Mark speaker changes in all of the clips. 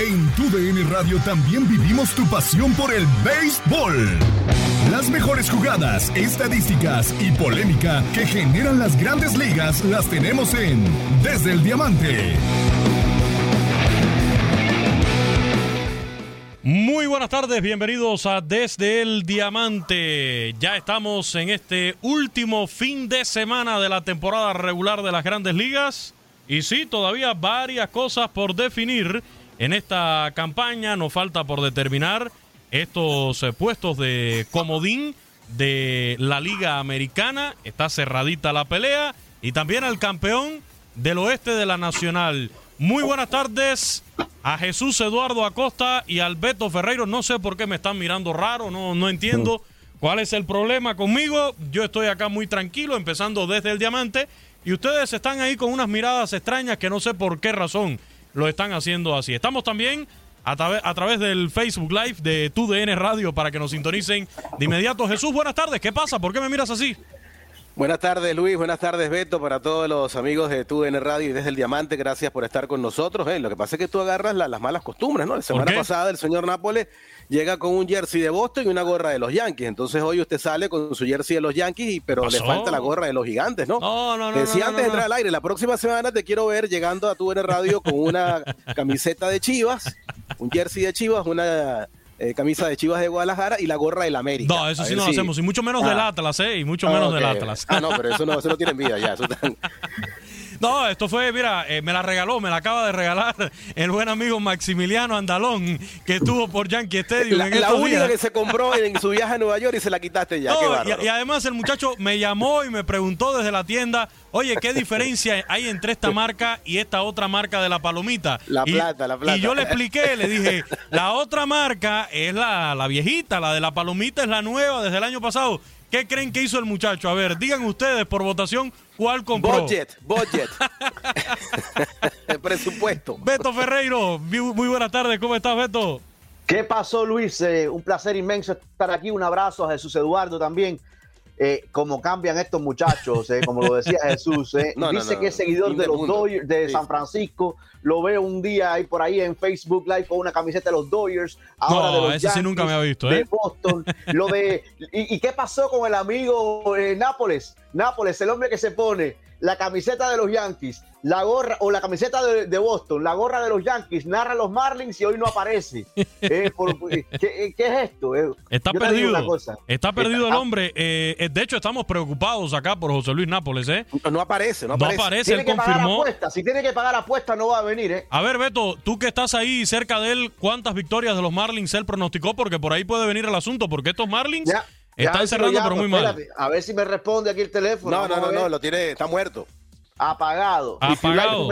Speaker 1: En tu DN Radio también vivimos tu pasión por el béisbol. Las mejores jugadas, estadísticas y polémica que generan las grandes ligas las tenemos en Desde el Diamante.
Speaker 2: Muy buenas tardes, bienvenidos a Desde el Diamante. Ya estamos en este último fin de semana de la temporada regular de las grandes ligas. Y sí, todavía varias cosas por definir en esta campaña. Nos falta por determinar estos eh, puestos de comodín de la Liga Americana. Está cerradita la pelea. Y también al campeón del oeste de la Nacional. Muy buenas tardes a Jesús Eduardo Acosta y al Beto Ferreiro. No sé por qué me están mirando raro, no, no entiendo cuál es el problema conmigo. Yo estoy acá muy tranquilo, empezando desde el diamante. Y ustedes están ahí con unas miradas extrañas que no sé por qué razón lo están haciendo así. Estamos también a, a través del Facebook Live de TUDN Radio para que nos sintonicen de inmediato. Jesús, buenas tardes. ¿Qué pasa? ¿Por qué me miras así?
Speaker 3: Buenas tardes Luis, buenas tardes Beto, para todos los amigos de TUDN Radio y desde el Diamante, gracias por estar con nosotros. Eh. Lo que pasa es que tú agarras las malas costumbres, ¿no? La semana pasada el señor Nápoles llega con un jersey de Boston y una gorra de los Yankees. Entonces hoy usted sale con su jersey de los Yankees, pero le falta la gorra de los gigantes, ¿no?
Speaker 2: No, no, no.
Speaker 3: Decía antes de entrar al aire, la próxima semana te quiero ver llegando a TUDN Radio con una camiseta de Chivas, un jersey de Chivas, una eh, camisa de Chivas de Guadalajara y la gorra del América.
Speaker 2: No, eso sí no lo hacemos, y mucho menos del ah. Atlas, ¿eh? Y mucho menos del Atlas.
Speaker 3: Ah, no, pero eso no, eso no tiene vida ya. Eso
Speaker 2: No, esto fue, mira, eh, me la regaló, me la acaba de regalar el buen amigo Maximiliano Andalón, que estuvo por Yankee Stadium.
Speaker 3: La,
Speaker 2: en
Speaker 3: la única que se compró en su viaje a Nueva York y se la quitaste ya.
Speaker 2: y, además el muchacho me llamó y me preguntó desde la tienda, oye, ¿qué diferencia hay entre esta marca y esta otra marca de la palomita?
Speaker 3: La plata, la plata.
Speaker 2: Y yo le expliqué, le dije, la otra marca es la, la viejita, la de la palomita es la nueva desde el año pasado. ¿Qué creen que hizo el muchacho? A ver, digan ustedes por votación cuál compró.
Speaker 3: Budget, budget. el presupuesto.
Speaker 2: Beto Ferreiro, muy buenas tardes. ¿Cómo estás, Beto?
Speaker 4: ¿Qué pasó, Luis? Eh, un placer inmenso estar aquí. Un abrazo a Jesús Eduardo también. Eh, como cambian estos muchachos, eh, como lo decía Jesús. Eh. Dice que es seguidor de los Dodgers de San Francisco. Lo veo un día ahí por ahí en Facebook Live con una camiseta de los Dodgers. Ahora de los ese
Speaker 2: sí nunca me había visto.
Speaker 4: De Boston. lo de, y, ¿Y qué pasó con el amigo Nápoles? Nápoles, el hombre que se pone la camiseta de los Yankees, la gorra o la camiseta de, Boston, la gorra de los Yankees, narra los Marlins y hoy no aparece. Eh, ¿qué, es esto?
Speaker 2: Eh, está perdido. Está perdido el hombre. Eh, de hecho, estamos preocupados acá por José Luis Nápoles. ¿eh?
Speaker 3: No, aparece, no aparece.
Speaker 2: No aparece, él confirmó.
Speaker 4: Si tiene que pagar apuesta, no va a venir. ¿eh?
Speaker 2: A ver, Beto, tú que estás ahí cerca de él, ¿cuántas victorias de los Marlins él pronosticó? Porque por ahí puede venir el asunto, porque estos Marlins. Están cerrando, pero muy mal.
Speaker 4: A ver si me responde aquí el teléfono.
Speaker 3: No, no, no, no, lo tiene, está muerto.
Speaker 4: Apagado.
Speaker 2: Apagado.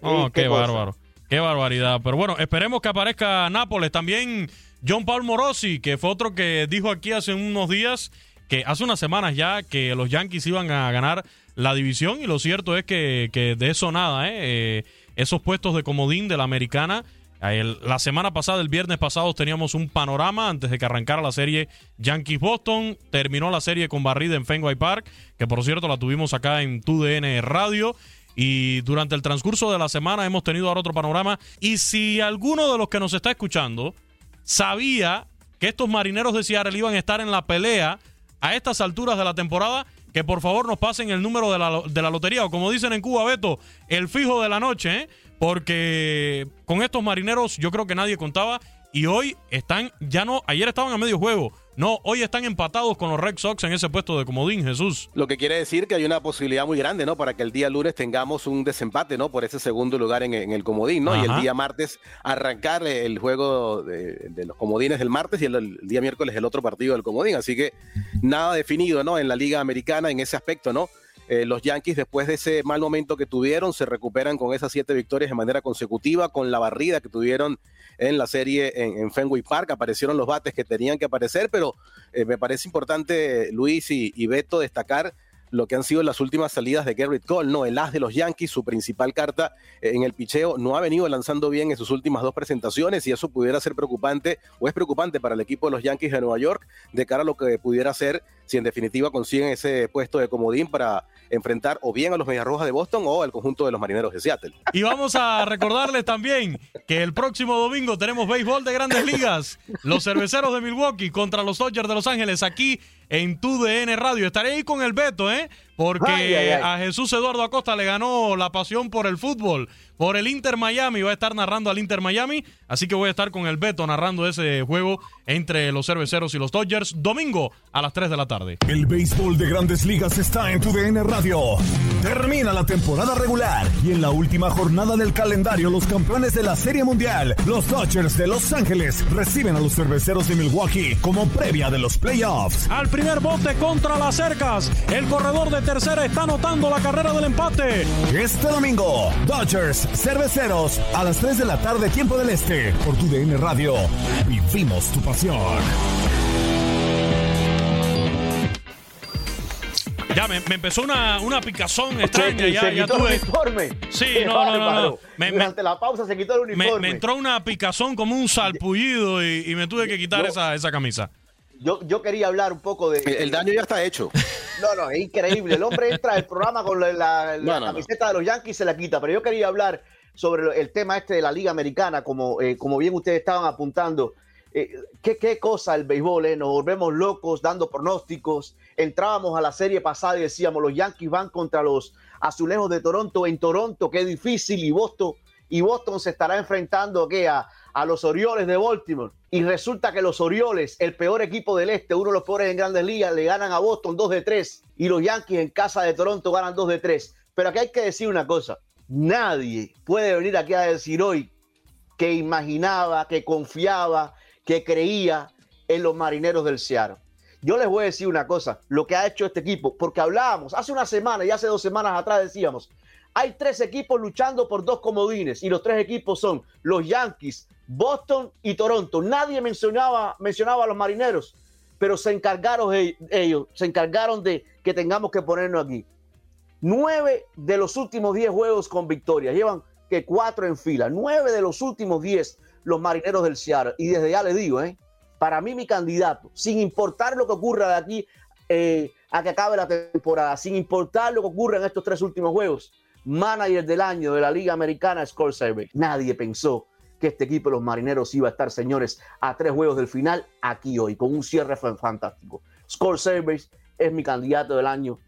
Speaker 2: Oh, qué, bárbaro. Qué barbaridad. Pero bueno, esperemos que aparezca Nápoles. También John Paul Morosi, que fue otro que dijo aquí hace unos días, que hace unas semanas ya, que los Yankees iban a ganar la división. Y lo cierto es que, que de eso nada, ¿eh? ¿eh? Esos puestos de comodín de la americana la semana pasada, el viernes pasado, teníamos un panorama antes de que arrancara la serie Yankees-Boston. Terminó la serie con barrida en Fenway Park, que por cierto la tuvimos acá en TUDN Radio. Y durante el transcurso de la semana hemos tenido ahora otro panorama. Y si alguno de los que nos está escuchando sabía que estos marineros de Seattle iban a estar en la pelea a estas alturas de la temporada, que por favor nos pasen el número de la, de la lotería, o como dicen en Cuba, Beto, el fijo de la noche, ¿eh? porque con estos marineros yo creo que nadie contaba y hoy están, ya no, ayer estaban a medio juego. No, hoy están empatados con los Red Sox en ese puesto de comodín, Jesús.
Speaker 3: Lo que quiere decir que hay una posibilidad muy grande, ¿no? Para que el día lunes tengamos un desempate, ¿no? Por ese segundo lugar en, el comodín, ¿no? Y el día martes arrancar el juego de, los comodines del martes y el, día miércoles el otro partido del comodín. Así que nada definido, ¿no? En la Liga Americana en ese aspecto, ¿no? eh, los Yankees después de ese mal momento que tuvieron se recuperan con esas siete victorias de manera consecutiva, con la barrida que tuvieron en la serie en, Fenway Park, aparecieron los bates que tenían que aparecer, pero eh, me parece importante, Luis y, y Beto, destacar lo que han sido las últimas salidas de Garrett Cole, ¿no? El as de los Yankees, su principal carta en el picheo, no ha venido lanzando bien en sus últimas dos presentaciones y eso pudiera ser preocupante o es preocupante para el equipo de los Yankees de Nueva York de cara a lo que pudiera ser si en definitiva consiguen ese puesto de comodín para enfrentar o bien a los Medias Rojas de Boston o al conjunto de los Marineros de Seattle.
Speaker 2: Y vamos a recordarles también que el próximo domingo tenemos béisbol de grandes ligas. Los cerveceros de Milwaukee contra los Dodgers de Los Ángeles aquí en tu DN Radio. Estaré ahí con el Beto, ¿eh? Porque a Jesús Eduardo Acosta le ganó la pasión por el fútbol, por el Inter Miami. Va a estar narrando al Inter Miami. Así que voy a estar con el Beto narrando ese juego entre los cerveceros y los Dodgers. Domingo a las 3 de la tarde.
Speaker 1: El béisbol de grandes ligas está en tu DN Radio. Termina la temporada regular y en la última jornada del calendario, los campeones de la Serie Mundial, los Dodgers de Los Ángeles, reciben a los cerveceros de Milwaukee como previa de los playoffs.
Speaker 2: Al primer bote contra las cercas, el corredor de tercera está anotando la carrera del empate.
Speaker 1: Este domingo, Dodgers, cerveceros, a las 3 de la tarde, tiempo del este, por tu DN Radio. Vivimos tu pasión.
Speaker 2: Ya, me, empezó una, una picazón extraña. ya,
Speaker 4: se
Speaker 2: ya
Speaker 4: quitó el uniforme.
Speaker 2: Sí, no, no, no. no.
Speaker 4: Me, Durante la pausa se quitó el uniforme.
Speaker 2: Me, entró una picazón como un salpullido y, me tuve que quitar esa, esa camisa.
Speaker 4: Yo, yo quería hablar un poco de.
Speaker 3: El, daño ya está hecho.
Speaker 4: No, no, es increíble. El hombre entra al programa con la, camiseta de los Yankees y se la quita. Pero yo quería hablar sobre el tema este de la Liga Americana, como, eh, como bien ustedes estaban apuntando. Eh, ¿qué, ¿qué, cosa el béisbol, eh? nos volvemos locos dando pronósticos. Entrábamos a la serie pasada y decíamos, los Yankees van contra los Azulejos de Toronto en Toronto, qué difícil, y Boston, y Boston se estará enfrentando A, a los Orioles de Baltimore. Y resulta que los Orioles, el peor equipo del este, uno de los peores en grandes ligas, le ganan a Boston 2 de 3 y los Yankees en casa de Toronto ganan 2 de 3. Pero aquí hay que decir una cosa, nadie puede venir aquí a decir hoy que imaginaba, que confiaba, que creía en los marineros del Seattle. Yo les voy a decir una cosa, lo que ha hecho este equipo, porque hablábamos hace una semana y hace dos semanas atrás decíamos, hay tres equipos luchando por dos comodines y los tres equipos son los Yankees, Boston y Toronto. Nadie mencionaba, mencionaba a los marineros, pero se encargaron ellos, se encargaron de que tengamos que ponernos aquí. Nueve de los últimos diez juegos con victoria, llevan que cuatro en fila, nueve de los últimos diez los marineros del Seattle. Y desde ya les digo, ¿eh? para mí mi candidato, sin importar lo que ocurra de aquí eh, a que acabe la temporada, sin importar lo que ocurra en estos tres últimos juegos, manager del año de la Liga Americana, Score Survey. Nadie pensó que este equipo de los marineros iba a estar, señores, a tres juegos del final aquí hoy, con un cierre fantástico. Score Survey es mi candidato del año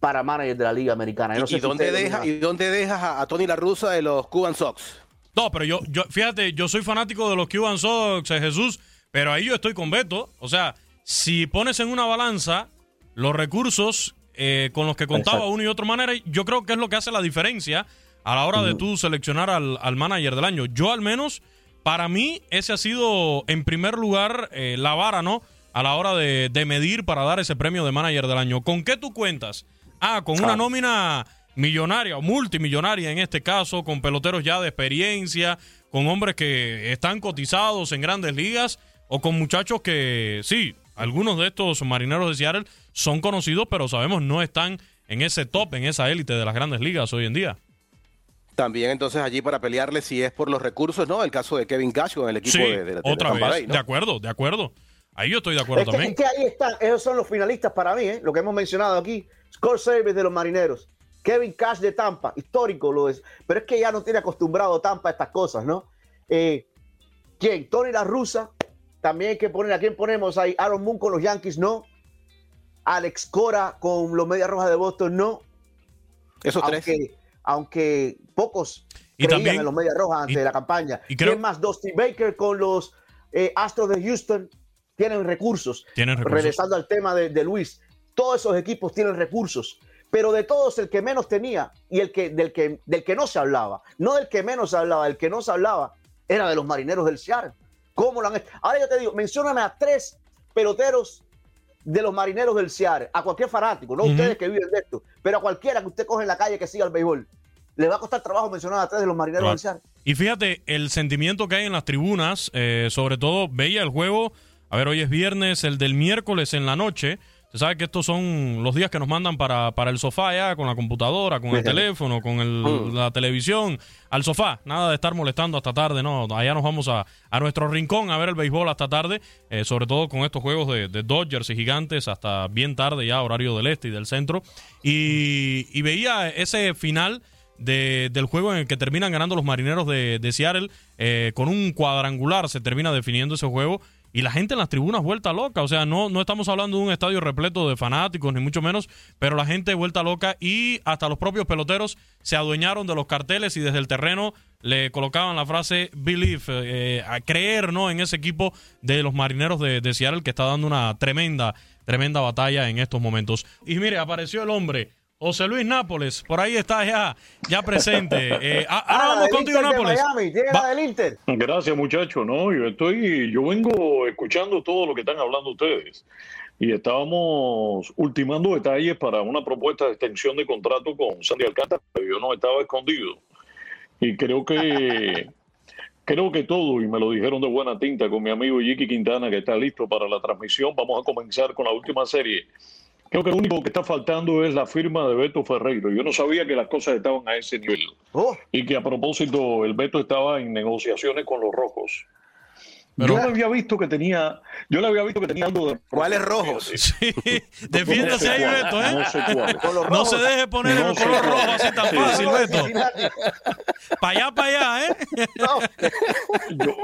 Speaker 4: para manager de la Liga Americana.
Speaker 3: ¿Y, dónde deja, ¿Y, dónde dejas a, Tony La Russa de los Cuban Sox?
Speaker 2: No, pero yo, yo, fíjate, yo soy fanático de los Cuban Sox, eh, Jesús, pero ahí yo estoy con Beto. O sea, si pones en una balanza los recursos eh, con los que contaba uno y otro manera, yo creo que es lo que hace la diferencia a la hora de tú seleccionar al, manager del año. Yo al menos, para mí, ese ha sido en primer lugar eh, la vara, ¿no? A la hora de, de, medir para dar ese premio de manager del año. ¿Con qué tú cuentas? Ah, con una nómina millonaria o multimillonaria en este caso, con peloteros ya de experiencia, con hombres que están cotizados en grandes ligas o con muchachos que sí, algunos de estos marineros de Seattle son conocidos, pero sabemos no están en ese top, en esa élite de las grandes ligas hoy en día.
Speaker 3: También entonces allí para pelearle si es por los recursos, ¿no? El caso de Kevin Cash con el equipo de, de,
Speaker 2: otra vez, de acuerdo, de acuerdo. Ahí yo estoy de acuerdo también.
Speaker 4: Es que ahí están, esos son los finalistas para mí, ¿eh? lo que hemos mencionado aquí. Score Service de los marineros. Kevin Cash de Tampa, histórico lo es, pero es que ya no tiene acostumbrado Tampa a estas cosas, ¿no? Eh, ¿Quién? Tony La Russa, también hay que poner, ¿a quién ponemos ahí? Aaron Moon con los Yankees, no. Alex Cora con los Medias Rojas de Boston, no.
Speaker 3: Esos aunque,
Speaker 4: tres. Aunque pocos y creían también, en los Medias Rojas antes de la campaña. Y ¿Quién más? Dusty Baker con los eh, Astros de Houston. Tienen recursos.
Speaker 2: Tienen recursos.
Speaker 4: Regresando al tema de, de Luis, todos esos equipos tienen recursos pero de todos el que menos tenía y el que, del, que, del que no se hablaba, no del que menos se hablaba, el que no se hablaba, era de los marineros del Seattle. ¿Cómo lo han hecho? Ahora yo te digo, mencióname a tres peloteros de los marineros del Seattle, a cualquier fanático, no ustedes que viven de esto, pero a cualquiera que usted coge en la calle que siga el béisbol, le va a costar trabajo mencionar a tres de los marineros del Seattle.
Speaker 2: Y fíjate, el sentimiento que hay en las tribunas, eh, sobre todo veía el juego, a ver, hoy es viernes, el del miércoles en la noche, se sabe que estos son los días que nos mandan para, para el sofá ya, con la computadora, con el teléfono, con mm. la televisión, al sofá. Nada de estar molestando hasta tarde, no. Allá nos vamos a, a nuestro rincón a ver el béisbol hasta tarde, eh, sobre todo con estos juegos de, Dodgers y Gigantes hasta bien tarde ya, horario del este y del centro. Y, veía ese final. del juego en el que terminan ganando los marineros de, Seattle eh, con un cuadrangular se termina definiendo ese juego y la gente en las tribunas vuelta loca. O sea, no, no estamos hablando de un estadio repleto de fanáticos, ni mucho menos, pero la gente vuelta loca y hasta los propios peloteros se adueñaron de los carteles y desde el terreno le colocaban la frase believe, eh, a creer ¿no? en ese equipo de los marineros de, de Seattle que está dando una tremenda, tremenda batalla en estos momentos. Y mire, apareció el hombre José Luis Nápoles, por ahí está ya, ya presente. Eh, ahora ah, vamos contigo, Nápoles.
Speaker 5: Gracias, muchachos. No, yo estoy, yo vengo escuchando todo lo que están hablando ustedes y estábamos ultimando detalles para una propuesta de extensión de contrato con Sandy Alcántara, pero yo no estaba escondido. Y creo que creo que todo, y me lo dijeron de buena tinta con mi amigo Yiki Quintana, que está listo para la transmisión. Vamos a comenzar con la última serie Creo que lo único que está faltando es la firma de Beto Ferreiro. Yo no sabía que las cosas estaban a ese nivel. Oh. Y que a propósito, el Beto estaba en negociaciones con los rojos. Yo le había visto que tenía, yo le había visto que tenía algo de
Speaker 3: ¿Cuáles rojos?
Speaker 2: Sí, defiéndase ahí, Beto, ¿eh? No, se deje poner el color rojo así tan fácil, Beto. para allá, para allá, ¿eh?
Speaker 5: Yo,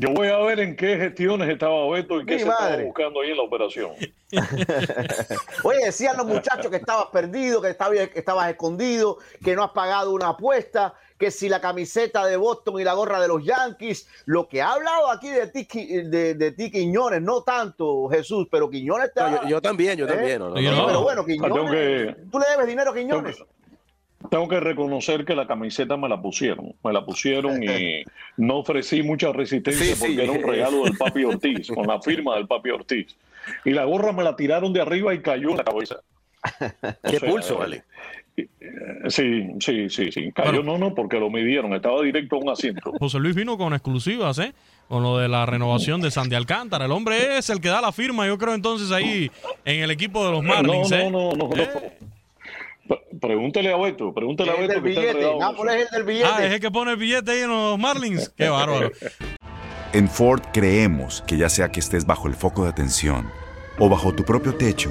Speaker 5: yo voy a ver en qué gestiones estaba Beto y qué se estaba buscando ahí en la operación.
Speaker 4: Oye, decían los muchachos que estabas perdido, que estabas, que estabas escondido, que no has pagado una apuesta, que si la camiseta de Boston y la gorra de los Yankees, lo que ha hablado aquí de ti, de, de ti Quiñones, no tanto Jesús, pero Quiñones
Speaker 3: está... yo, también, yo también. ¿Eh?
Speaker 4: pero bueno, Quiñones, tú le debes dinero a Quiñones.
Speaker 5: Tengo que reconocer que la camiseta me la pusieron, me la pusieron y no ofrecí mucha resistencia porque era un regalo del papi Ortiz, con la firma del papi Ortiz. Y la gorra me la tiraron de arriba y cayó en la cabeza.
Speaker 3: ¿Qué pulso, vale?
Speaker 5: Eh, sí, sí, sí, sí. Cayó, no, no, porque lo midieron, estaba directo a un asiento.
Speaker 2: José Luis vino con exclusivas, ¿eh? Con lo de la renovación de Sandy Alcántara. El hombre es el que da la firma, yo creo, entonces ahí en el equipo de los Marlins.
Speaker 5: No, no, no, no. ¿Eh? Pregúntale a Beto, pregúntale a Beto.
Speaker 4: Que billete. Nápoles es el del billete.
Speaker 2: Ah, es el que pone el billete ahí en los Marlins. Qué bárbaro.
Speaker 6: En Ford creemos que ya sea que estés bajo el foco de atención o bajo tu propio techo,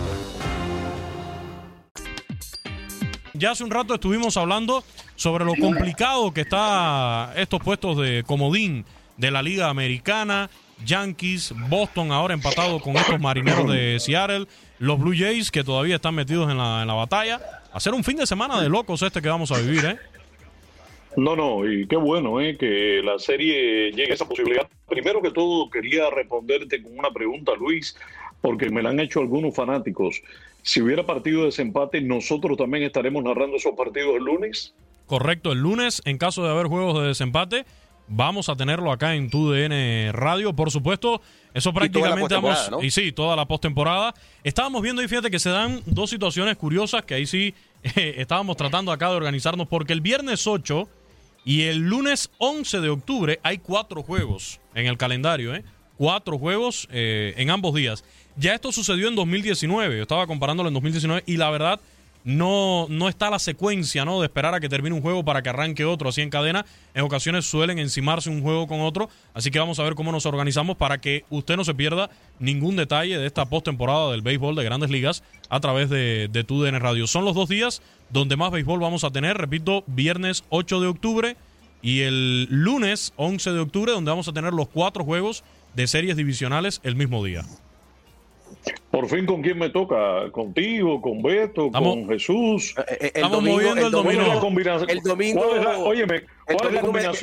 Speaker 2: Ya hace un rato estuvimos hablando sobre lo complicado que está estos puestos de comodín de la Liga Americana. Yankees, Boston ahora empatado con estos marineros de Seattle, los Blue Jays que todavía están metidos en la, en la batalla. Hacer un fin de semana de locos este que vamos a vivir, ¿eh?
Speaker 5: No, no, y qué bueno ¿eh? que la serie llegue a esa posibilidad. Primero que todo, quería responderte con una pregunta, Luis, porque me la han hecho algunos fanáticos. Si hubiera partido de desempate, ¿nosotros también estaremos narrando esos partidos el lunes?
Speaker 2: Correcto, el lunes, en caso de haber juegos de desempate, vamos a tenerlo acá en TUDN Radio, por supuesto. Eso prácticamente vamos. Y sí, toda la postemporada. Estábamos viendo y fíjate que se dan dos situaciones curiosas que ahí sí estábamos tratando acá de organizarnos, porque el viernes 8 y el lunes 11 de octubre hay cuatro juegos en el calendario, ¿eh? Cuatro juegos eh, en ambos días. Ya esto sucedió en 2019, yo estaba comparándolo en 2019 y la verdad no, no está la secuencia, ¿no? De esperar a que termine un juego para que arranque otro así en cadena. En ocasiones suelen encimarse un juego con otro. Así que vamos a ver cómo nos organizamos para que usted no se pierda ningún detalle de esta postemporada del béisbol de grandes ligas a través de, de TUDN Radio. Son los dos días donde más béisbol vamos a tener. Repito, viernes 8 de octubre y el lunes 11 de octubre, donde vamos a tener los cuatro juegos de series divisionales el mismo día.
Speaker 5: Por fin, ¿con quién me toca? ¿Contigo? ¿Con Beto? ¿Con Jesús?
Speaker 2: Eh, eh, el Estamos domingo, moviendo el, domingo.
Speaker 3: El domingo.
Speaker 5: óyeme,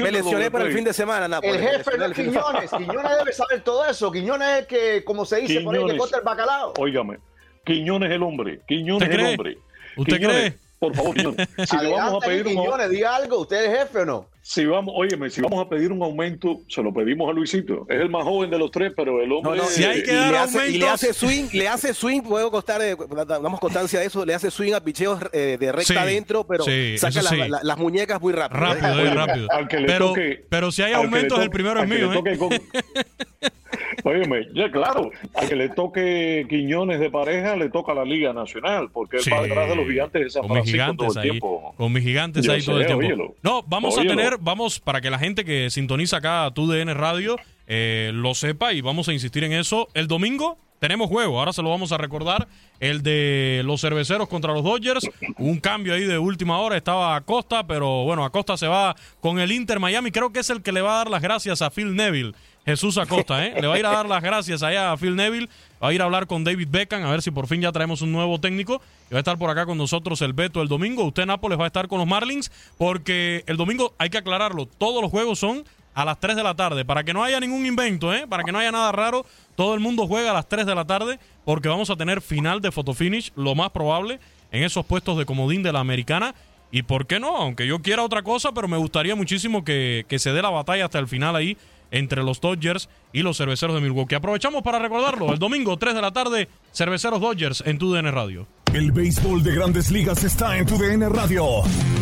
Speaker 3: me, lesioné para el fin de semana,
Speaker 4: El jefe de Quiñones. Quiñones debe saber todo eso. Quiñones es que, como se dice por ahí, que corta el bacalao.
Speaker 5: Óigame, Quiñones es el hombre. Quiñones es el hombre.
Speaker 2: ¿Usted cree?
Speaker 5: Por favor,
Speaker 4: si le vamos a pedir un diga algo, ¿usted es jefe o no?
Speaker 5: Si vamos, óyeme, si vamos a pedir un aumento, se lo pedimos a Luisito. Es el más joven de los tres, pero el hombre.
Speaker 2: si hay que dar
Speaker 3: y le hace swing, le hace swing, puedo costar, eh, damos constancia de eso, le hace swing a picheos eh, de recta adentro, pero saca las muñecas muy rápido.
Speaker 2: ¿eh? Rápido, muy rápido. pero, pero si hay aumentos, el primero es mío.
Speaker 5: Óyeme, ya claro, al que le toque Quiñones de pareja, le toca la Liga Nacional, porque él va detrás de los gigantes de San
Speaker 2: con Francisco gigantes todo el ahí, tiempo. Con mis gigantes ahí todo el tiempo. no, vamos a tener, vamos, para que la gente que sintoniza acá tu DN Radio eh, lo sepa y vamos a insistir en eso. El domingo tenemos juego, ahora se lo vamos a recordar, el de los cerveceros contra los Dodgers, un cambio ahí de última hora, estaba Acosta, pero bueno, Acosta se va con el Inter Miami, creo que es el que le va a dar las gracias a Phil Neville Jesús Acosta, ¿eh? Le va a ir a dar las gracias allá a Phil Neville. Va a ir a hablar con David Beckham, a ver si por fin ya traemos un nuevo técnico. Y va a estar por acá con nosotros el Beto el domingo. Usted, Nápoles, va a estar con los Marlins, porque el domingo, hay que aclararlo, todos los juegos son a las 3 de la tarde. Para que no haya ningún invento, ¿eh? Para que no haya nada raro, todo el mundo juega a las 3 de la tarde, porque vamos a tener final de fotofinish, lo más probable, en esos puestos de comodín de la americana. Y por qué no, aunque yo quiera otra cosa, pero me gustaría muchísimo que, que se dé la batalla hasta el final ahí entre los Dodgers y los cerveceros de Milwaukee. Aprovechamos para recordarlo, el domingo 3 de la tarde, cerveceros Dodgers en TUDN Radio.
Speaker 1: El béisbol de grandes ligas está en tu DN Radio.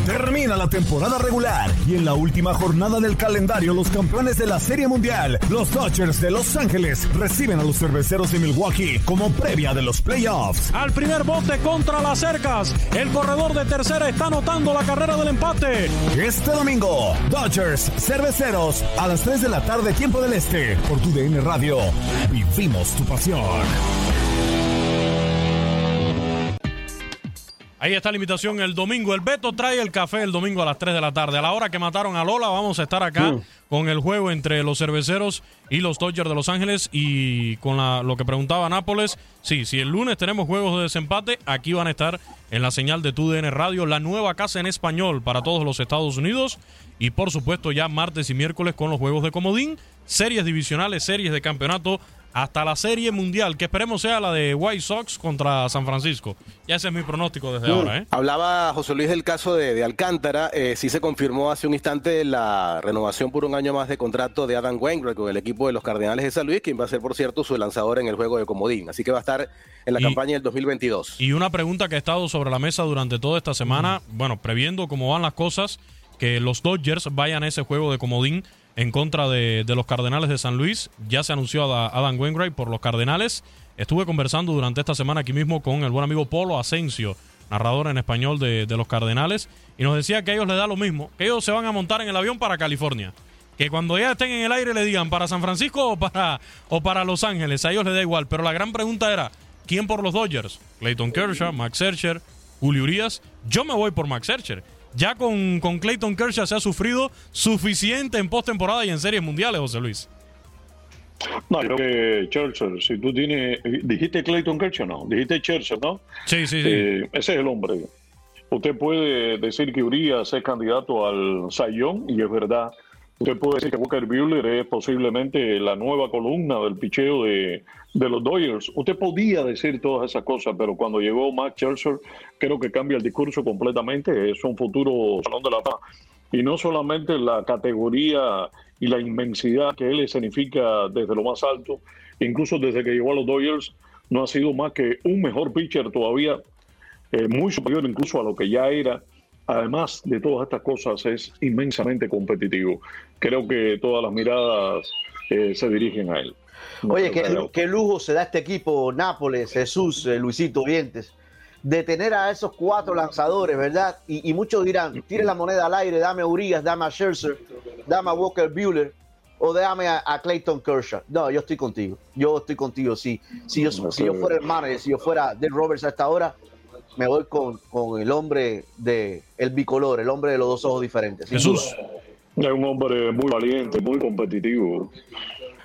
Speaker 1: Termina la temporada regular y en la última jornada del calendario los campeones de la Serie Mundial, los Dodgers de Los Ángeles, reciben a los cerveceros de Milwaukee como previa de los playoffs.
Speaker 2: Al primer bote contra las cercas, el corredor de tercera está anotando la carrera del empate.
Speaker 1: Este domingo, Dodgers, cerveceros, a las 3 de la tarde, tiempo del este, por tu DN Radio. Vivimos tu pasión.
Speaker 2: Ahí está la invitación el domingo. El Beto trae el café el domingo a las 3 de la tarde. A la hora que mataron a Lola, vamos a estar acá mm. con el juego entre los cerveceros y los Dodgers de Los Ángeles. Y con lo que preguntaba Nápoles, sí, si el lunes tenemos juegos de desempate, aquí van a estar en la señal de TUDN Radio, la nueva casa en español para todos los Estados Unidos. Y por supuesto, ya martes y miércoles con los juegos de comodín, series divisionales, series de campeonato hasta la serie mundial, que esperemos sea la de White Sox contra San Francisco. Ya ese es mi pronóstico desde mm. ahora. ¿eh?
Speaker 3: Hablaba José Luis del caso de, Alcántara. Eh, sí se confirmó hace un instante la renovación por un año más de contrato de Adam Wainwright con el equipo de los Cardenales de San Luis, quien va a ser, por cierto, su lanzador en el juego de Comodín. Así que va a estar en la campaña del 2022.
Speaker 2: Y una pregunta que ha estado sobre la mesa durante toda esta semana, bueno, previendo cómo van las cosas, que los Dodgers vayan a ese juego de Comodín en contra de, los Cardenales de San Luis. Ya se anunció a Adam Wainwright por los Cardenales. Estuve conversando durante esta semana aquí mismo con el buen amigo Polo Asensio, narrador en español de, los Cardenales, y nos decía que a ellos les da lo mismo, que ellos se van a montar en el avión para California. Que cuando ya estén en el aire le digan para San Francisco o para, o para Los Ángeles, a ellos les da igual. Pero la gran pregunta era, ¿quién por los Dodgers? Clayton Kershaw, Max Scherzer, Julio Urias. Yo me voy por Max Scherzer ya con, con Clayton Kershaw se ha sufrido suficiente en postemporada y en series mundiales, José Luis.
Speaker 5: No, creo que Churchill, si tú tienes. Dijiste Clayton Kershaw, no. Dijiste Churchill, ¿no?
Speaker 2: Sí, sí, sí.
Speaker 5: Eh, ese es el hombre. Usted puede decir que Urias es candidato al Sayón, y es verdad. Usted puede decir que Walker Buehler es posiblemente la nueva columna del picheo de, los Dodgers. Usted podía decir todas esas cosas, pero cuando llegó Max Scherzer, creo que cambia el discurso completamente. Es un futuro salón de la paz. Y no solamente la categoría y la inmensidad que él significa desde lo más alto, incluso desde que llegó a los Dodgers, no ha sido más que un mejor pitcher todavía, eh, muy superior incluso a lo que ya era además de todas estas cosas, es inmensamente competitivo. Creo que todas las miradas eh, se dirigen a él.
Speaker 4: Oye, qué, lujo se da este equipo, Nápoles, Jesús, eh, Luisito Vientes, de tener a esos cuatro lanzadores, ¿verdad? Y, muchos dirán, tire la moneda al aire, dame a Urias, dame a Scherzer, dame a Walker Buehler o dame a, Clayton Kershaw. No, yo estoy contigo. Yo estoy contigo. Si, si, yo, si yo fuera el manager, si yo fuera Dave Roberts a esta hora, me voy con, con, el hombre de el bicolor, el hombre de los dos ojos diferentes.
Speaker 2: Jesús.
Speaker 5: Es un hombre muy valiente, muy competitivo.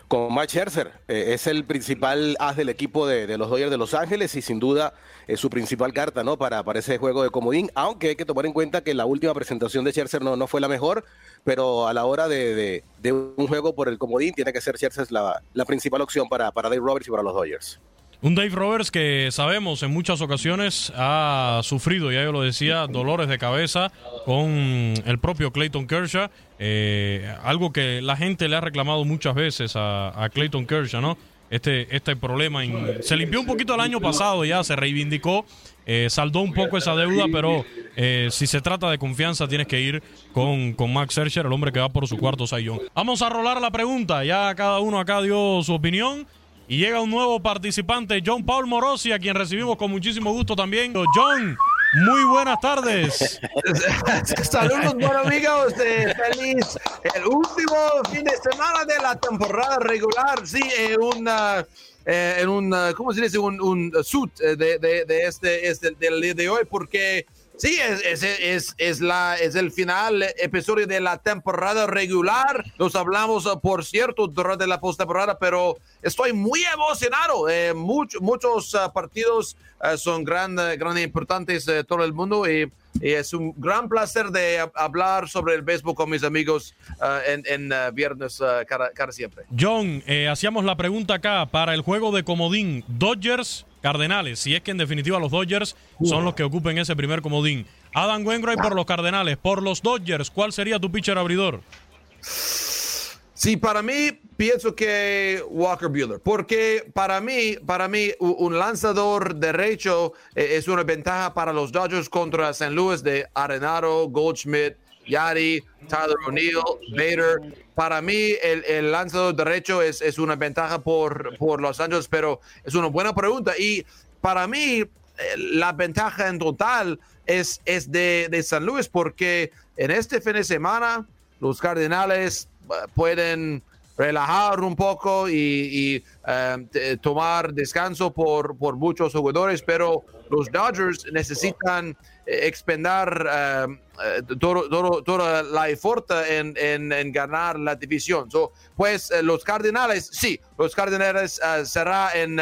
Speaker 3: con Matt Scherzer. Eh, es el principal as del equipo de, los Dodgers de Los Ángeles y sin duda es su principal carta ¿no? para, para ese juego de comodín, aunque hay que tomar en cuenta que la última presentación de Scherzer no, no fue la mejor, pero a la hora de, un juego por el comodín tiene que ser Scherzer la, la principal opción para, para Dave Roberts y para los Dodgers.
Speaker 2: Un Dave Roberts que sabemos en muchas ocasiones ha sufrido, ya yo lo decía, dolores de cabeza con el propio Clayton Kershaw, eh, algo que la gente le ha reclamado muchas veces a, Clayton Kershaw, ¿no? Este, este problema. se limpió un poquito el año pasado ya, se reivindicó, eh, saldó un poco esa deuda, pero eh, si se trata de confianza tienes que ir con, con Max Scherzer, el hombre que va por su cuarto sayón. Vamos a rolar la pregunta, ya cada uno acá dio su opinión. Y llega un nuevo participante, John Paul Morosi, a quien recibimos con muchísimo gusto también. John, muy buenas tardes.
Speaker 7: Saludos, buenos amigos. feliz el último fin de semana de la temporada regular. Sí, en una, eh, en un, ¿cómo se dice? Un, un suit de, de, de este, este, del día de hoy, porque Sí, es, es, es, la, es el final episodio de la temporada regular. Nos hablamos, por cierto, durante la postemporada, pero estoy muy emocionado. Eh, muchos ah, partidos ah, son grandes, grandes importantes de todo el mundo y, es un gran placer de hablar sobre el béisbol con mis amigos ah, en, en viernes cada, cada, siempre.
Speaker 2: John, eh, hacíamos la pregunta acá para el juego de comodín Dodgers Cardenales, si es que en definitiva los Dodgers son los que ocupen ese primer comodín. Adam Wainwright por los Cardenales, por los Dodgers, ¿cuál sería tu pitcher abridor?
Speaker 7: Sí, para mí pienso que Walker Buehler, porque para mí, para mí un lanzador derecho eh, es una ventaja para los Dodgers contra San Luis de Arenado, Goldschmidt, Yari, Tyler O'Neill, Bader. Para mí, el, lanzador derecho es, es, una ventaja por, por Los Angeles, pero es una buena pregunta. Y para mí, eh, la ventaja en total es, es de, de San Luis, porque en este fin de semana los Cardenales eh, pueden relajar un poco y, eh, tomar descanso por, por muchos jugadores, pero los Dodgers necesitan expender eh, toda la esfuerzo en, en, ganar la división. pues eh, los Cardenales, sí, los Cardenales uh, será en,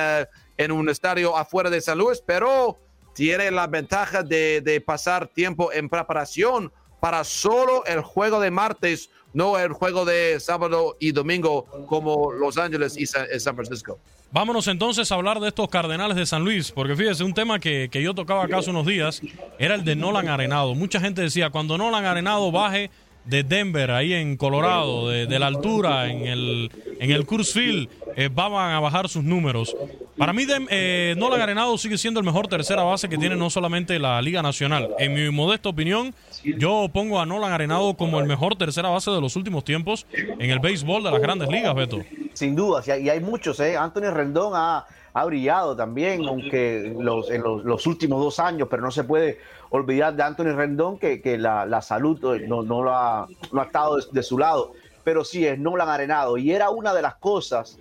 Speaker 7: en un estadio afuera de San Luis, pero tiene la ventaja de, de pasar tiempo en preparación para solo el juego de martes, no el juego de sábado y domingo como Los Ángeles y San Francisco.
Speaker 2: Vámonos entonces a hablar de estos Cardenales de San Luis, porque fíjese, un tema que, yo tocaba acá hace unos días era el de Nolan Arenado. Mucha gente decía, cuando Nolan Arenado baje de Denver, ahí en Colorado, de, la altura, en el, en el Field, eh, van a bajar sus números. Para mí, eh, Nolan Arenado sigue siendo el mejor tercera base que tiene no solamente la Liga Nacional. En mi modesta opinión, yo pongo a Nolan Arenado como el mejor tercera base de los últimos tiempos en el béisbol de las grandes ligas, Beto.
Speaker 4: Sin duda, y hay muchos, ¿eh? Anthony Rendón ha, brillado también, aunque los, en los, últimos dos años, pero no se puede olvidar de Anthony Rendón que, que la, salud no, no, lo ha, no ha estado de, su lado, pero sí es no lo han arenado. Y era una de las cosas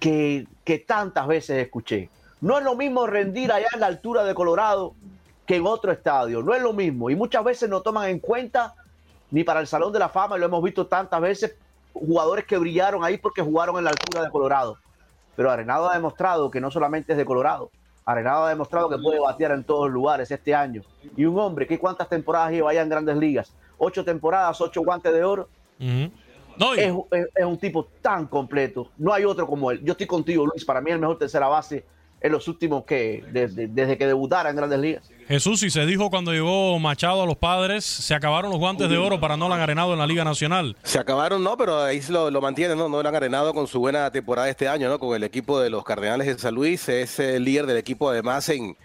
Speaker 4: que, que tantas veces escuché. No es lo mismo rendir allá en la altura de Colorado que en otro estadio, no es lo mismo. Y muchas veces no toman en cuenta ni para el Salón de la Fama, lo hemos visto tantas veces, jugadores que brillaron ahí porque jugaron en la altura de Colorado. Pero Arenado ha demostrado que no solamente es de Colorado. Arenado ha demostrado que puede batear en todos lugares este año. Y un hombre que cuántas temporadas lleva allá en grandes ligas. Ocho temporadas, ocho guantes de oro. es, un tipo tan completo. No hay otro como él. Yo estoy contigo, Luis. Para mí el mejor tercera base en los últimos que, desde, desde que debutara en grandes ligas.
Speaker 2: Jesús, y se dijo cuando llegó Machado a los padres, se acabaron los guantes de oro para no han Arenado en la Liga Nacional.
Speaker 3: Se acabaron, no, pero ahí lo, lo mantienen, ¿no? No han Arenado con su buena temporada este año, ¿no? Con el equipo de los Cardenales de San Luis, es el líder del equipo además en,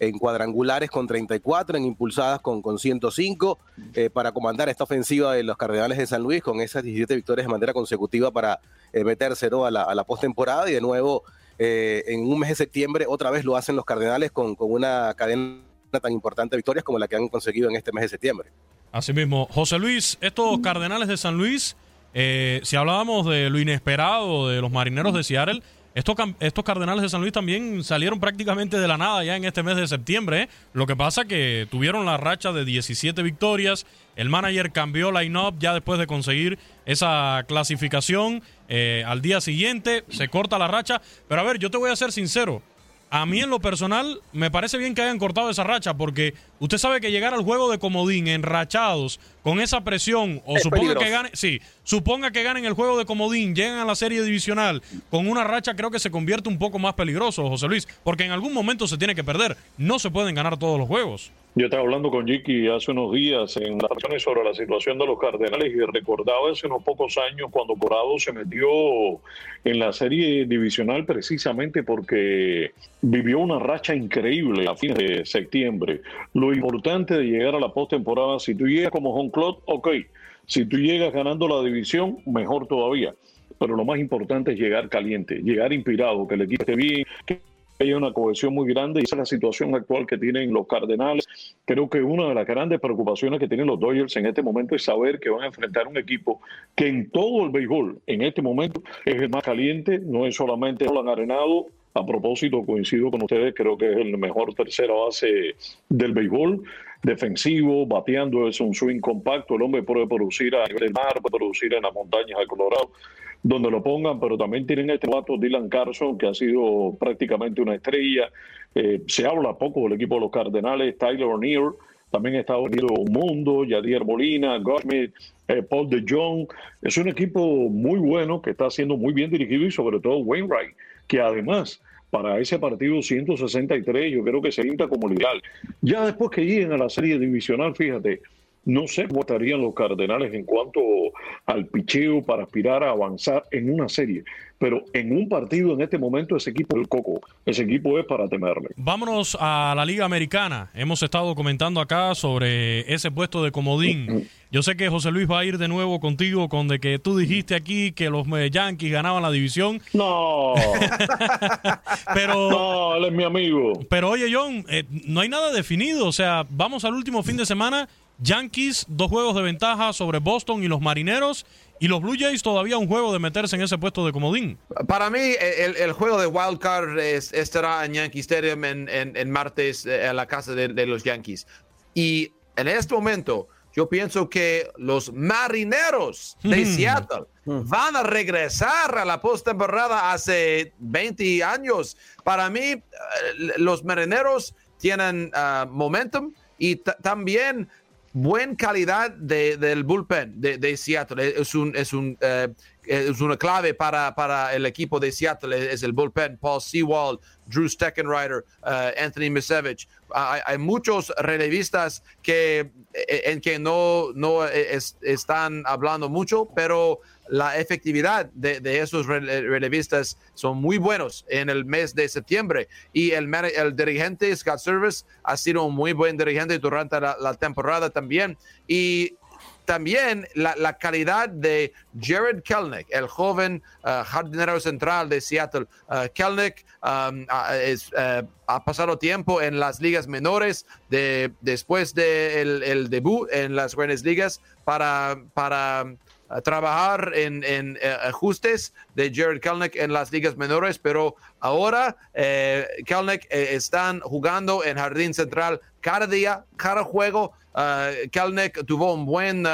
Speaker 3: en cuadrangulares con 34, en impulsadas con, con 105, eh, para comandar esta ofensiva de los Cardenales de San Luis con esas 17 victorias de manera consecutiva para eh, meterse a la, a la postemporada y de nuevo eh, en un mes de septiembre otra vez lo hacen los Cardenales con, con una cadena tan importante de victorias como la que han conseguido en este mes de septiembre.
Speaker 2: Asimismo, José Luis, estos Cardenales de San Luis, eh, si hablábamos de lo inesperado de los Marineros de Seattle, estos, estos Cardenales de San Luis también salieron prácticamente de la nada ya en este mes de septiembre. ¿eh? Lo que pasa que tuvieron la racha de 17 victorias. El manager cambió line-up ya después de conseguir esa clasificación. Eh, al día siguiente se corta la racha. Pero a ver, yo te voy a ser sincero. A mí en lo personal me parece bien que hayan cortado esa racha porque usted sabe que llegar al juego de comodín enrachados con esa presión o suponga que gane, sí, suponga que ganen el juego de comodín, llegan a la serie divisional con una racha creo que se convierte un poco más peligroso, José Luis, porque en algún momento se tiene que perder, no se pueden ganar todos los juegos.
Speaker 5: Yo estaba hablando con Jiki hace unos días en las acciones sobre la situación de los Cardenales y recordaba hace unos pocos años cuando Corado se metió en la serie divisional precisamente porque vivió una racha increíble a fines de septiembre. Lo importante de llegar a la postemporada, si tú llegas como home club, ok. Si tú llegas ganando la división, mejor todavía. Pero lo más importante es llegar caliente, llegar inspirado, que el equipo esté bien, que hay una cohesión muy grande y esa es la situación actual que tienen los Cardenales. Creo que una de las grandes preocupaciones que tienen los Dodgers en este momento es saber que van a enfrentar un equipo que en todo el béisbol, en este momento, es el más caliente, no es solamente han Arenado. A propósito, coincido con ustedes, creo que es el mejor tercera base del béisbol defensivo, bateando, es un swing compacto, el hombre puede producir a nivel mar, puede producir en las montañas de Colorado donde lo pongan, pero también tienen este vato Dylan Carson, que ha sido prácticamente una estrella. Eh, se habla poco del equipo de los Cardenales, Tyler O'Neill, también está venido Mundo, Yadier Molina, Gottschmidt, eh, Paul de Jong. Es un equipo muy bueno que está siendo muy bien dirigido y sobre todo Wainwright, que además para ese partido 163 yo creo que se pinta como legal. Ya después que lleguen a la serie divisional, fíjate, no sé cómo estarían los Cardenales en cuanto al picheo para aspirar a avanzar en una serie, pero en un partido en este momento ese equipo es el coco, ese equipo es para temerle.
Speaker 2: Vámonos a la Liga Americana. Hemos estado comentando acá sobre ese puesto de comodín. Yo sé que José Luis va a ir de nuevo contigo con de que tú dijiste aquí que los eh, Yankees ganaban la división.
Speaker 5: No.
Speaker 2: pero
Speaker 5: No, él es mi amigo.
Speaker 2: Pero oye, John, eh, no hay nada definido, o sea, vamos al último fin de semana Yankees, dos juegos de ventaja sobre Boston y los Marineros. Y los Blue Jays todavía un juego de meterse en ese puesto de comodín.
Speaker 7: Para mí, el, juego de Wild Card estará en Yankee Stadium en, martes eh, en la casa de, los Yankees. Y en este momento, yo pienso que los Marineros de Seattle van a regresar a la postemporada hace 20 años. Para mí, eh, los Marineros tienen ah, momentum y también buena calidad de, del bullpen de, Seattle. Es, un, es, un, eh, es una clave para, para, el equipo de Seattle, es el bullpen. Paul Sewald, Drew Steckenrider, uh, Anthony Misevich. Hay, hay, muchos relevistas que, eh, en que no, no es, están hablando mucho, pero la efectividad de, esos relevistas son muy buenos en el mes de septiembre. Y el, el dirigente Scott Service ha sido un muy buen dirigente durante la, temporada también. Y también la, calidad de Jared Kelnick, el joven uh, jardinero central de Seattle. Uh, Kelnick um, uh, ha pasado tiempo en las ligas menores de, después del de el debut en las grandes ligas para, para trabajar en, eh, ajustes de Jared Kelnick en las ligas menores, pero ahora eh, eh, están jugando en Jardín Central cada día, cada juego. Uh, tuvo un buen,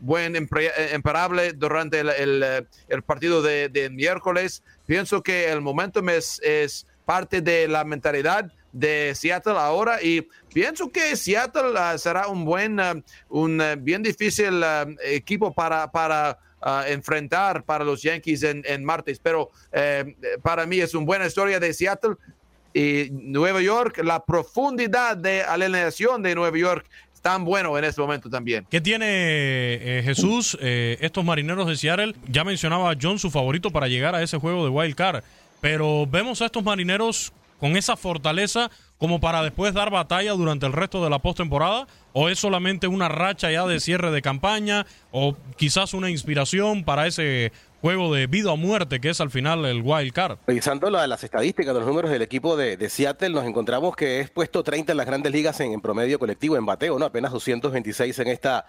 Speaker 7: buen imparable durante el, partido de, miércoles. Pienso que el momento es, es parte de la mentalidad de Seattle ahora y pienso que Seattle ah, será un buen, ah, un ah, bien difícil equipo para, para enfrentar para los Yankees en, en martes, pero eh, para mí es una buena historia de Seattle y Nueva York, la profundidad de alineación de Nueva York tan bueno en este momento también.
Speaker 2: ¿Qué tiene eh, Jesús, eh, estos marineros de Seattle? Ya mencionaba John su favorito para llegar a ese juego de Wild Card, pero vemos a estos marineros con esa fortaleza como para después dar batalla durante el resto de la postemporada? ¿O es solamente una racha ya de cierre de campaña? ¿O quizás una inspiración para ese juego de vida o muerte que es al final el wild card?
Speaker 3: Revisando las estadísticas de los números del equipo de, Seattle, nos encontramos que es puesto 30 en las grandes ligas en, promedio colectivo, en bateo, ¿no? Apenas 226 en esta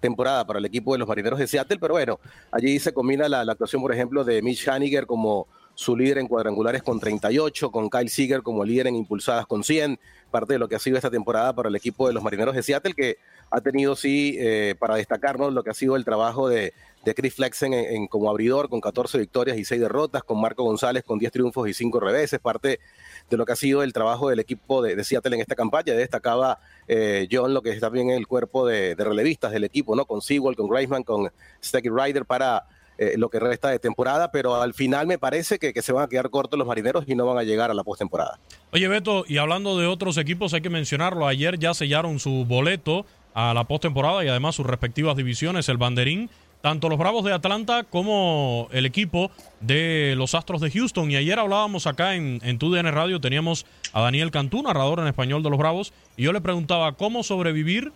Speaker 3: temporada para el equipo de los marineros de Seattle, pero bueno, allí se combina la, actuación, por ejemplo, de Mitch Haniger como su líder en cuadrangulares con 38, con Kyle Seager como líder en impulsadas con 100, parte de lo que ha sido esta temporada para el equipo de los Marineros de Seattle, que ha tenido, sí, eh, para destacarnos lo que ha sido el trabajo de, de Chris Flexen en, como abridor, con 14 victorias y 6 derrotas, con Marco González con 10 triunfos y 5 reveses, parte de lo que ha sido el trabajo del equipo de, Seattle en esta campaña. Destacaba eh, John lo que está bien en el cuerpo de, relevistas del equipo, ¿no? Con Sewell, con Graceman, con Steggy Ryder para eh, lo que resta de temporada, pero al final me parece que, se van a quedar cortos los marineros y no van a llegar a la postemporada.
Speaker 2: Oye, Beto, y hablando de otros equipos, hay que mencionarlo. Ayer ya sellaron su boleto a la postemporada y además sus respectivas divisiones, el banderín. Tanto los Bravos de Atlanta como el equipo de los Astros de Houston. Y ayer hablábamos acá en, en TUDN Radio, teníamos a Daniel Cantú, narrador en español de los Bravos, y yo le preguntaba cómo sobrevivir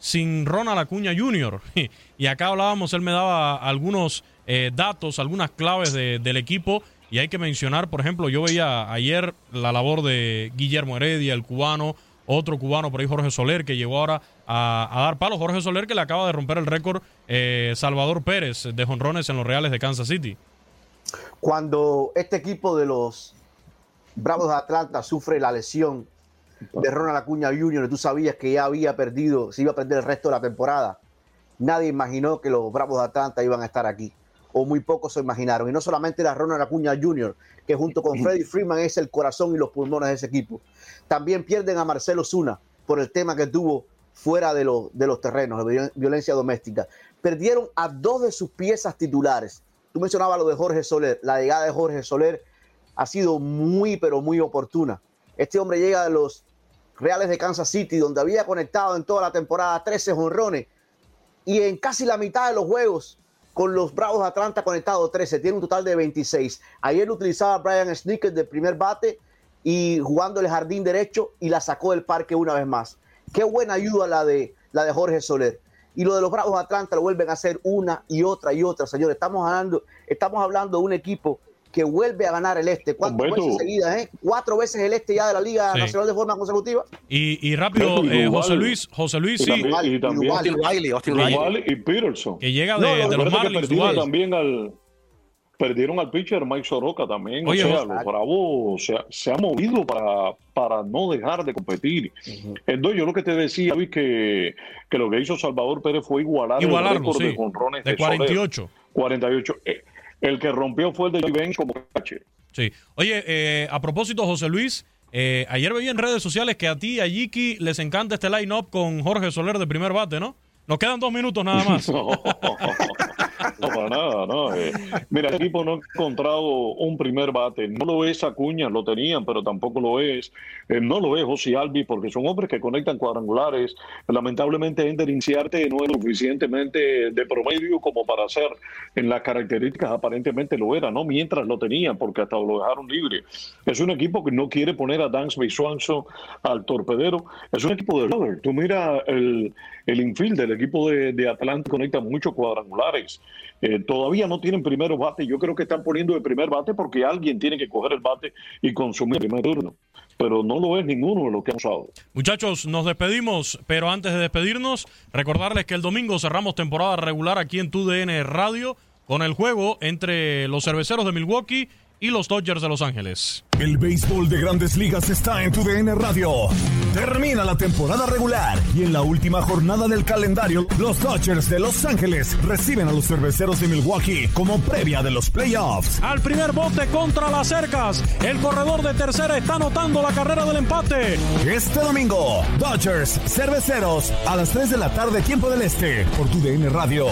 Speaker 2: sin Ronald Acuña Jr. Y acá hablábamos, él me daba algunos eh, datos, algunas claves del equipo. Y hay que mencionar, por ejemplo, yo veía ayer la labor de Guillermo Heredia, el cubano, otro cubano por ahí, Jorge Soler, que llegó ahora a, dar palos. Jorge Soler, que le acaba de romper el récord eh, Salvador Pérez de jonrones en los Reales de Kansas City.
Speaker 4: Cuando este equipo de los Bravos de Atlanta sufre la lesión de Ronald Acuña Jr., tú sabías que ya había perdido, se iba a perder el resto de la temporada. Nadie imaginó que los Bravos de Atlanta iban a estar aquí, o muy pocos se imaginaron. Y no solamente era Ronald Acuña Jr., que junto con Freddie Freeman es el corazón y los pulmones de ese equipo. También pierden a Marcelo Zuna por el tema que tuvo fuera de, de los terrenos, de violencia doméstica. Perdieron a dos de sus piezas titulares. Tú mencionabas lo de Jorge Soler. La llegada de Jorge Soler ha sido muy, pero muy oportuna. Este hombre llega de los Reales de Kansas City, donde había conectado en toda la temporada 13 jonrones y en casi la mitad de los juegos con los Bravos de Atlanta conectado 13, tiene un total de 26. Ayer utilizaba Brian Snickers de primer bate y jugando el jardín derecho y la sacó del parque una vez más. Qué buena ayuda la de, la de Jorge Soler. Y lo de los Bravos de Atlanta lo vuelven a hacer una y otra y otra, señores. Estamos hablando, estamos hablando de un equipo que vuelve a ganar el este. ¿Cuántas veces seguidas? Eh? Cuatro veces el este ya de la Liga Nacional de forma consecutiva.
Speaker 2: Y, rápido, eh, José Luis, José Luis, sí.
Speaker 5: Y, también, Austin Riley, Austin Riley. y Peterson.
Speaker 2: Que llega de, de los Marlins.
Speaker 5: también al, perdieron al pitcher Mike Soroka también. o sea, los Bravos se, se ha movido para, para no dejar de competir. Entonces, yo lo que te decía, vi que, que lo que hizo Salvador Pérez fue igualar
Speaker 2: el récord de
Speaker 5: jonrones
Speaker 2: de, 48.
Speaker 5: 48. El que rompió fue el de Bench como caché.
Speaker 2: Sí. Oye, eh, a propósito, José Luis, eh, ayer veía en redes sociales que a ti y a Yiki les encanta este line-up con Jorge Soler de primer bate, ¿no? Nos quedan dos minutos nada más.
Speaker 5: No, para nada, no. Eh, mira, el equipo no ha encontrado un primer bate. No lo es Acuña, lo tenían, pero tampoco lo es. Eh, no lo es José Albi, porque son hombres que conectan cuadrangulares. Lamentablemente, Ender Inciarte no es lo suficientemente de promedio como para hacer en las características aparentemente lo era, ¿no? Mientras lo tenían, porque hasta lo dejaron libre. Es un equipo que no quiere poner a Dansby Swanson al torpedero. Es un equipo de Robert. Tú mira el, el infield del equipo de, de Atlanta conecta muchos cuadrangulares. Eh, todavía no tienen primeros bate. Yo creo que están poniendo el primer bate porque alguien tiene que coger el bate y consumir el primer turno. Pero no lo es ninguno de los que han usado.
Speaker 2: Muchachos, nos despedimos, pero antes de despedirnos, recordarles que el domingo cerramos temporada regular aquí en TUDN Radio con el juego entre los cerveceros de Milwaukee y los Dodgers de Los Ángeles.
Speaker 1: El béisbol de grandes ligas está en tu DN Radio. Termina la temporada regular y en la última jornada del calendario, los Dodgers de Los Ángeles reciben a los cerveceros de Milwaukee como previa de los playoffs.
Speaker 2: Al primer bote contra las cercas, el corredor de tercera está anotando la carrera del empate.
Speaker 1: Este domingo, Dodgers, cerveceros, a las 3 de la tarde, tiempo del este, por tu DN Radio.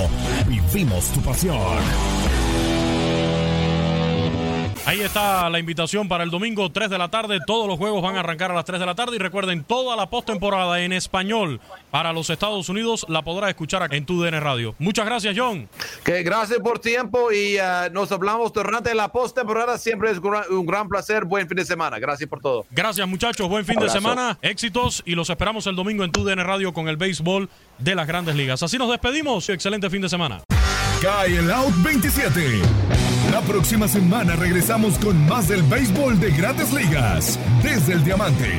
Speaker 1: Vivimos tu pasión.
Speaker 2: Ahí está la invitación para el domingo 3 de la tarde. Todos los juegos van a arrancar a las 3 de la tarde. Y recuerden, toda la postemporada en español para los Estados Unidos la podrá escuchar en tu DN Radio. Muchas gracias, John.
Speaker 7: Que gracias por tiempo y uh, nos hablamos durante la postemporada. Siempre es un gran placer. Buen fin de semana. Gracias por todo.
Speaker 2: Gracias, muchachos. Buen fin de semana. Éxitos y los esperamos el domingo en tu DN Radio con el béisbol de las grandes ligas. Así nos despedimos. Excelente fin de semana.
Speaker 1: Cae el Out 27. La próxima semana regresamos con más del béisbol de grandes ligas desde el Diamante.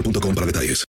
Speaker 8: boostmobile.com para detalles.